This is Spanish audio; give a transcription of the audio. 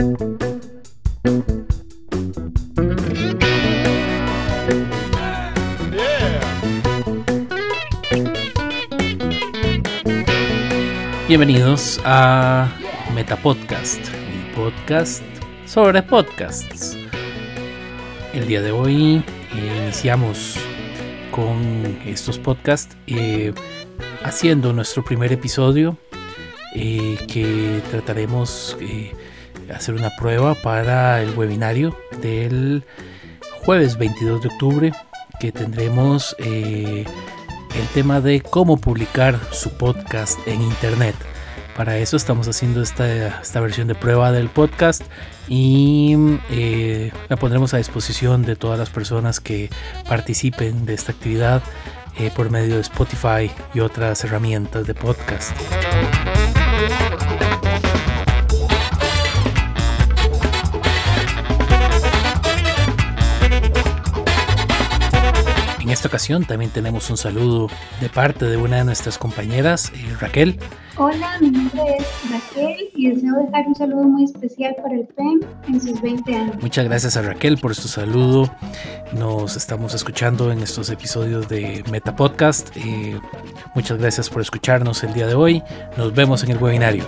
Bienvenidos a Metapodcast, un podcast sobre podcasts. El día de hoy eh, iniciamos con estos podcasts eh, haciendo nuestro primer episodio eh, que trataremos hacer una prueba para el webinario del jueves 22 de octubre que tendremos el tema de cómo publicar su podcast en internet. Para eso estamos haciendo esta, esta versión de prueba del podcast y eh, la pondremos a disposición de todas las personas que participen de esta actividad eh, por medio de Spotify y otras herramientas de podcast. Esta ocasión también tenemos un saludo de parte de una de nuestras compañeras, eh, Raquel. Hola, mi nombre es Raquel y deseo dejar un saludo muy especial para el PEN en sus 20 años. Muchas gracias a Raquel por su saludo. Nos estamos escuchando en estos episodios de Meta Podcast. Eh, muchas gracias por escucharnos el día de hoy. Nos vemos en el webinario.